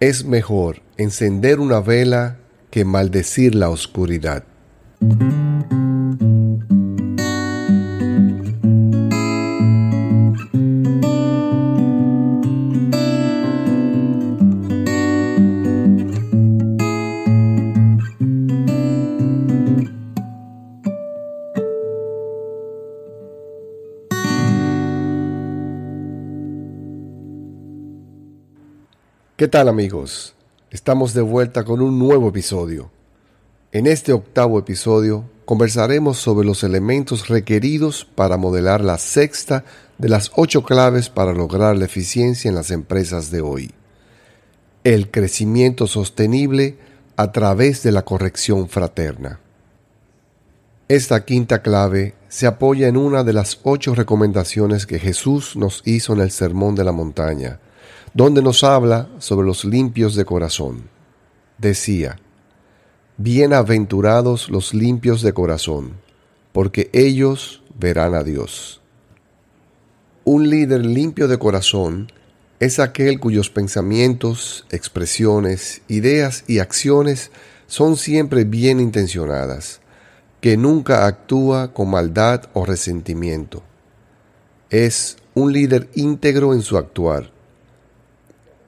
Es mejor encender una vela que maldecir la oscuridad. ¿Qué tal amigos? Estamos de vuelta con un nuevo episodio. En este octavo episodio conversaremos sobre los elementos requeridos para modelar la sexta de las ocho claves para lograr la eficiencia en las empresas de hoy. El crecimiento sostenible a través de la corrección fraterna. Esta quinta clave se apoya en una de las ocho recomendaciones que Jesús nos hizo en el Sermón de la Montaña, donde nos habla sobre los limpios de corazón. Decía, Bienaventurados los limpios de corazón, porque ellos verán a Dios. Un líder limpio de corazón es aquel cuyos pensamientos, expresiones, ideas y acciones son siempre bien intencionadas, que nunca actúa con maldad o resentimiento. Es un líder íntegro en su actuar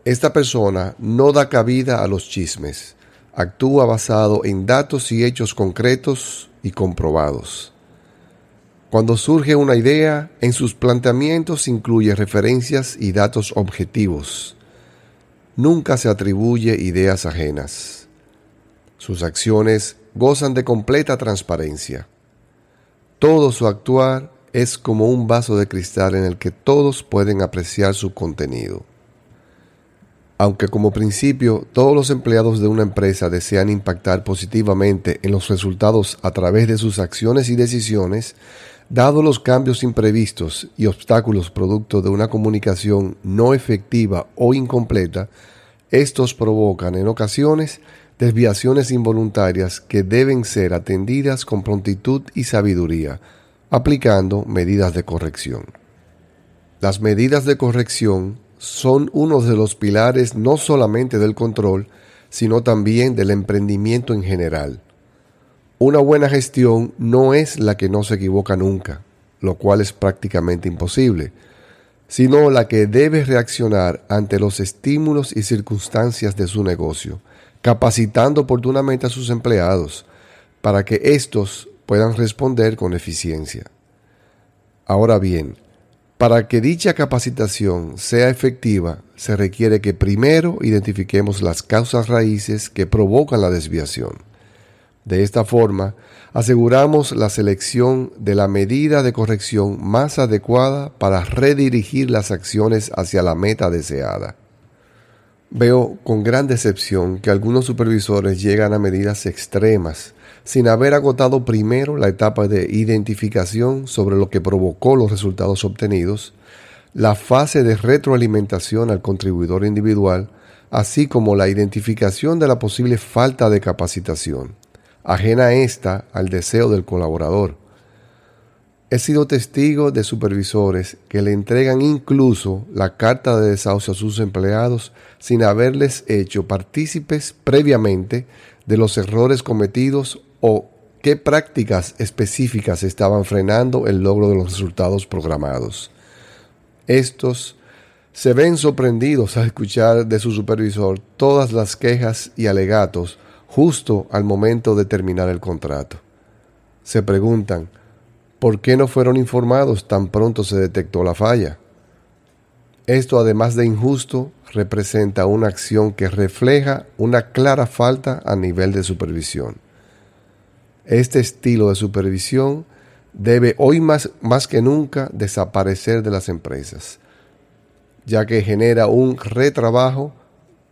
esta persona no da cabida a los chismes, actúa basado en datos y hechos concretos y comprobados. Cuando surge una idea, en sus planteamientos incluye referencias y datos objetivos. Nunca se atribuye ideas ajenas. Sus acciones gozan de completa transparencia. Todo su actuar es como un vaso de cristal en el que todos pueden apreciar su contenido. Aunque como principio todos los empleados de una empresa desean impactar positivamente en los resultados a través de sus acciones y decisiones, dado los cambios imprevistos y obstáculos producto de una comunicación no efectiva o incompleta, estos provocan en ocasiones desviaciones involuntarias que deben ser atendidas con prontitud y sabiduría, aplicando medidas de corrección. Las medidas de corrección son uno de los pilares no solamente del control, sino también del emprendimiento en general. Una buena gestión no es la que no se equivoca nunca, lo cual es prácticamente imposible, sino la que debe reaccionar ante los estímulos y circunstancias de su negocio, capacitando oportunamente a sus empleados para que éstos puedan responder con eficiencia. Ahora bien, para que dicha capacitación sea efectiva, se requiere que primero identifiquemos las causas raíces que provocan la desviación. De esta forma, aseguramos la selección de la medida de corrección más adecuada para redirigir las acciones hacia la meta deseada. Veo con gran decepción que algunos supervisores llegan a medidas extremas sin haber agotado primero la etapa de identificación sobre lo que provocó los resultados obtenidos, la fase de retroalimentación al contribuidor individual, así como la identificación de la posible falta de capacitación, ajena esta al deseo del colaborador. He sido testigo de supervisores que le entregan incluso la carta de desahucio a sus empleados sin haberles hecho partícipes previamente de los errores cometidos o qué prácticas específicas estaban frenando el logro de los resultados programados. Estos se ven sorprendidos al escuchar de su supervisor todas las quejas y alegatos justo al momento de terminar el contrato. Se preguntan, ¿por qué no fueron informados tan pronto se detectó la falla? Esto, además de injusto, representa una acción que refleja una clara falta a nivel de supervisión. Este estilo de supervisión debe hoy más, más que nunca desaparecer de las empresas, ya que genera un retrabajo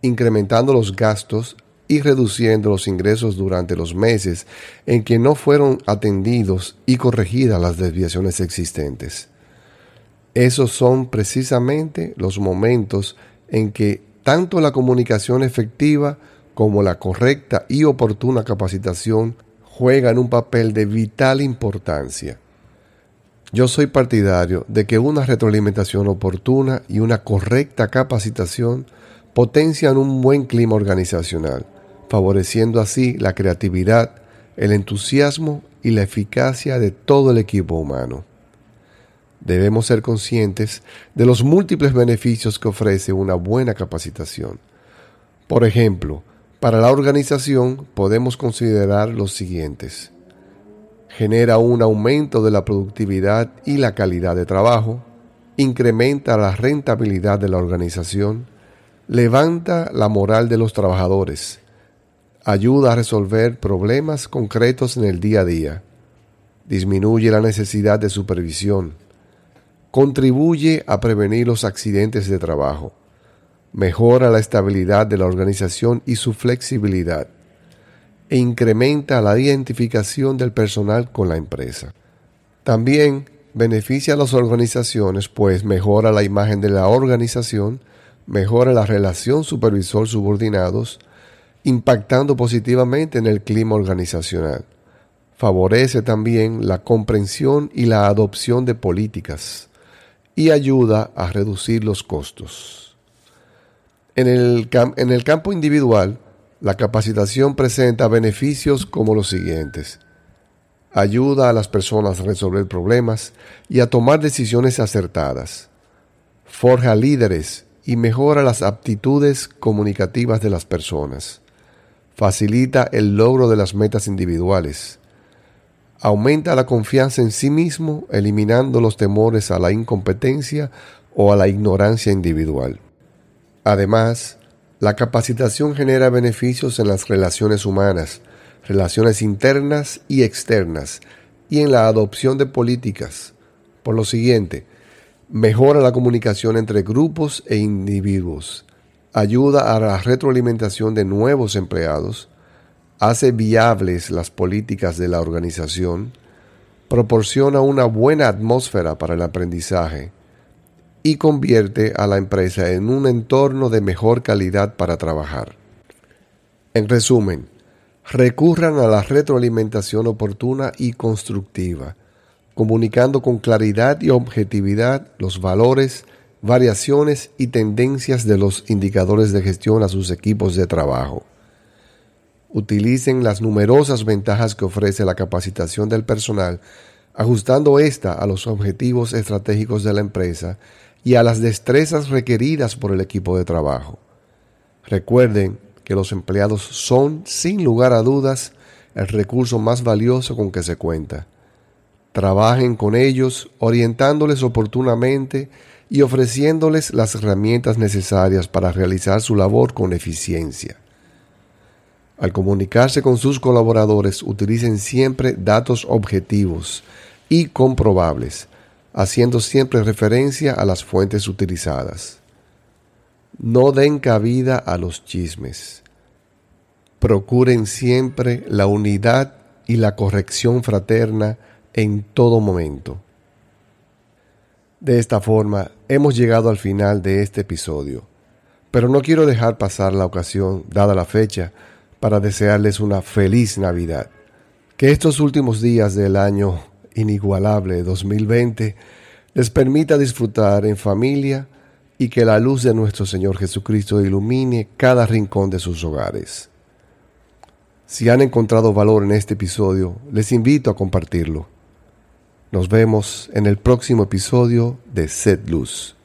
incrementando los gastos y reduciendo los ingresos durante los meses en que no fueron atendidos y corregidas las desviaciones existentes. Esos son precisamente los momentos en que tanto la comunicación efectiva como la correcta y oportuna capacitación juegan un papel de vital importancia. Yo soy partidario de que una retroalimentación oportuna y una correcta capacitación potencian un buen clima organizacional, favoreciendo así la creatividad, el entusiasmo y la eficacia de todo el equipo humano. Debemos ser conscientes de los múltiples beneficios que ofrece una buena capacitación. Por ejemplo, para la organización podemos considerar los siguientes. Genera un aumento de la productividad y la calidad de trabajo, incrementa la rentabilidad de la organización, levanta la moral de los trabajadores, ayuda a resolver problemas concretos en el día a día, disminuye la necesidad de supervisión, contribuye a prevenir los accidentes de trabajo, mejora la estabilidad de la organización y su flexibilidad, e incrementa la identificación del personal con la empresa. También beneficia a las organizaciones, pues mejora la imagen de la organización, mejora la relación supervisor-subordinados, impactando positivamente en el clima organizacional. Favorece también la comprensión y la adopción de políticas y ayuda a reducir los costos. En el, en el campo individual, la capacitación presenta beneficios como los siguientes. Ayuda a las personas a resolver problemas y a tomar decisiones acertadas. Forja líderes y mejora las aptitudes comunicativas de las personas. Facilita el logro de las metas individuales. Aumenta la confianza en sí mismo, eliminando los temores a la incompetencia o a la ignorancia individual. Además, la capacitación genera beneficios en las relaciones humanas, relaciones internas y externas, y en la adopción de políticas. Por lo siguiente, mejora la comunicación entre grupos e individuos, ayuda a la retroalimentación de nuevos empleados, hace viables las políticas de la organización, proporciona una buena atmósfera para el aprendizaje y convierte a la empresa en un entorno de mejor calidad para trabajar. En resumen, recurran a la retroalimentación oportuna y constructiva comunicando con claridad y objetividad los valores, variaciones y tendencias de los indicadores de gestión a sus equipos de trabajo. Utilicen las numerosas ventajas que ofrece la capacitación del personal, ajustando ésta a los objetivos estratégicos de la empresa y a las destrezas requeridas por el equipo de trabajo. Recuerden que los empleados son, sin lugar a dudas, el recurso más valioso con que se cuenta. Trabajen con ellos orientándoles oportunamente y ofreciéndoles las herramientas necesarias para realizar su labor con eficiencia. Al comunicarse con sus colaboradores, utilicen siempre datos objetivos y comprobables, haciendo siempre referencia a las fuentes utilizadas. No den cabida a los chismes. Procuren siempre la unidad y la corrección fraterna en todo momento. De esta forma, hemos llegado al final de este episodio, pero no quiero dejar pasar la ocasión, dada la fecha, para desearles una feliz Navidad. Que estos últimos días del año inigualable 2020 les permita disfrutar en familia y que la luz de nuestro Señor Jesucristo ilumine cada rincón de sus hogares. Si han encontrado valor en este episodio, les invito a compartirlo nos vemos en el próximo episodio de Set Luz.